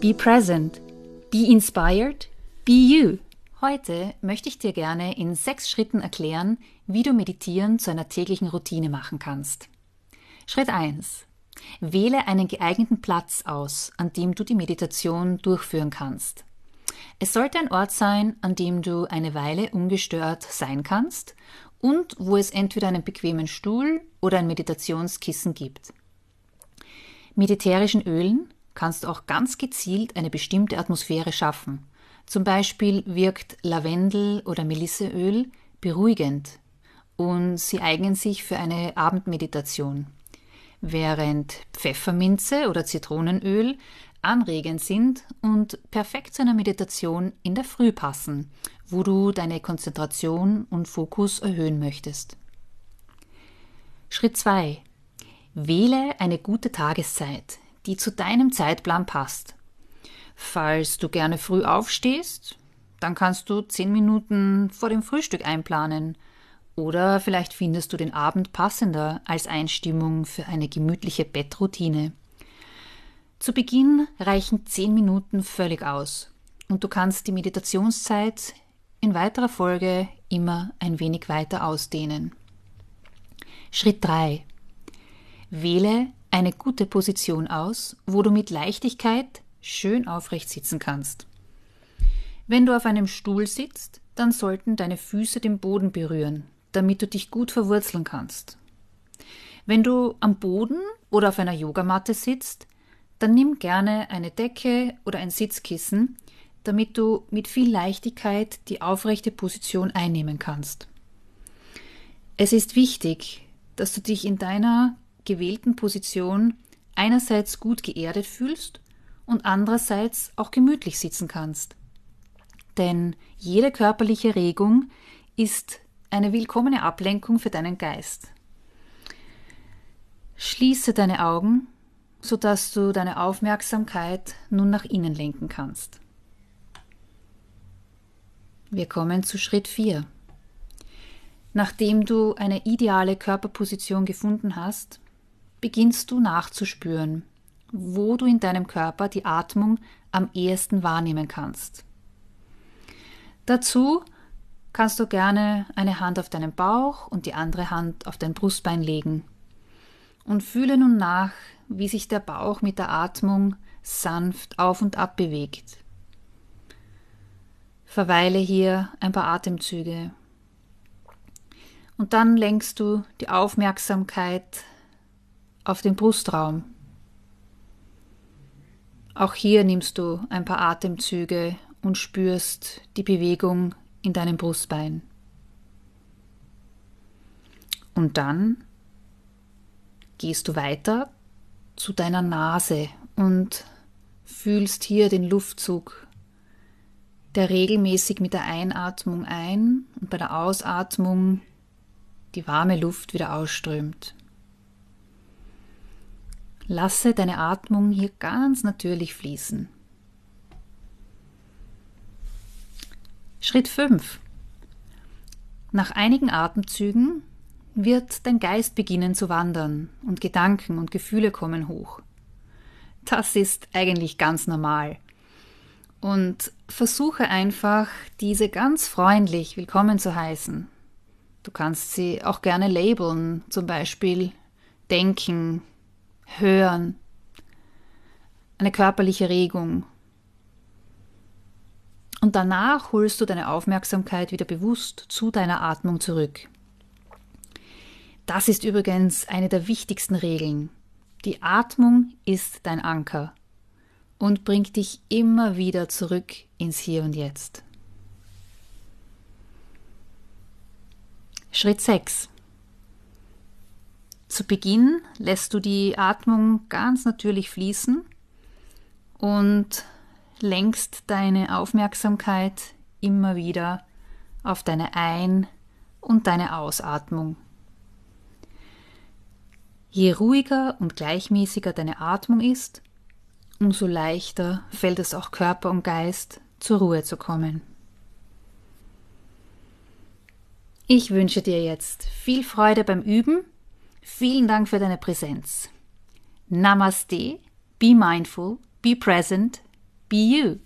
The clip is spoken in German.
Be present. Be inspired. Be you. Heute möchte ich dir gerne in sechs Schritten erklären, wie du Meditieren zu einer täglichen Routine machen kannst. Schritt 1. Wähle einen geeigneten Platz aus, an dem du die Meditation durchführen kannst. Es sollte ein Ort sein, an dem du eine Weile ungestört sein kannst und wo es entweder einen bequemen Stuhl oder ein Meditationskissen gibt. Mit Ölen kannst du auch ganz gezielt eine bestimmte Atmosphäre schaffen. Zum Beispiel wirkt Lavendel- oder Melisseöl beruhigend und sie eignen sich für eine Abendmeditation, während Pfefferminze oder Zitronenöl anregend sind und perfekt zu einer Meditation in der Früh passen, wo du deine Konzentration und Fokus erhöhen möchtest. Schritt 2. Wähle eine gute Tageszeit, die zu deinem Zeitplan passt. Falls du gerne früh aufstehst, dann kannst du zehn Minuten vor dem Frühstück einplanen. Oder vielleicht findest du den Abend passender als Einstimmung für eine gemütliche Bettroutine. Zu Beginn reichen zehn Minuten völlig aus und du kannst die Meditationszeit in weiterer Folge immer ein wenig weiter ausdehnen. Schritt 3. Wähle eine gute Position aus, wo du mit Leichtigkeit schön aufrecht sitzen kannst. Wenn du auf einem Stuhl sitzt, dann sollten deine Füße den Boden berühren, damit du dich gut verwurzeln kannst. Wenn du am Boden oder auf einer Yogamatte sitzt, dann nimm gerne eine Decke oder ein Sitzkissen, damit du mit viel Leichtigkeit die aufrechte Position einnehmen kannst. Es ist wichtig, dass du dich in deiner gewählten Position einerseits gut geerdet fühlst und andererseits auch gemütlich sitzen kannst. Denn jede körperliche Regung ist eine willkommene Ablenkung für deinen Geist. Schließe deine Augen, sodass du deine Aufmerksamkeit nun nach innen lenken kannst. Wir kommen zu Schritt 4. Nachdem du eine ideale Körperposition gefunden hast, beginnst du nachzuspüren, wo du in deinem Körper die Atmung am ehesten wahrnehmen kannst. Dazu kannst du gerne eine Hand auf deinen Bauch und die andere Hand auf dein Brustbein legen. Und fühle nun nach, wie sich der Bauch mit der Atmung sanft auf und ab bewegt. Verweile hier ein paar Atemzüge. Und dann lenkst du die Aufmerksamkeit auf den Brustraum. Auch hier nimmst du ein paar Atemzüge und spürst die Bewegung in deinem Brustbein. Und dann gehst du weiter zu deiner Nase und fühlst hier den Luftzug, der regelmäßig mit der Einatmung ein und bei der Ausatmung die warme Luft wieder ausströmt. Lasse deine Atmung hier ganz natürlich fließen. Schritt 5. Nach einigen Atemzügen wird dein Geist beginnen zu wandern und Gedanken und Gefühle kommen hoch. Das ist eigentlich ganz normal. Und versuche einfach, diese ganz freundlich willkommen zu heißen. Du kannst sie auch gerne labeln, zum Beispiel denken, hören, eine körperliche Regung. Und danach holst du deine Aufmerksamkeit wieder bewusst zu deiner Atmung zurück. Das ist übrigens eine der wichtigsten Regeln. Die Atmung ist dein Anker und bringt dich immer wieder zurück ins Hier und Jetzt. Schritt 6. Zu Beginn lässt du die Atmung ganz natürlich fließen und lenkst deine Aufmerksamkeit immer wieder auf deine Ein- und deine Ausatmung. Je ruhiger und gleichmäßiger deine Atmung ist, umso leichter fällt es auch Körper und Geist zur Ruhe zu kommen. Ich wünsche dir jetzt viel Freude beim Üben. Vielen Dank für deine Präsenz. Namaste, be mindful, be present, be you.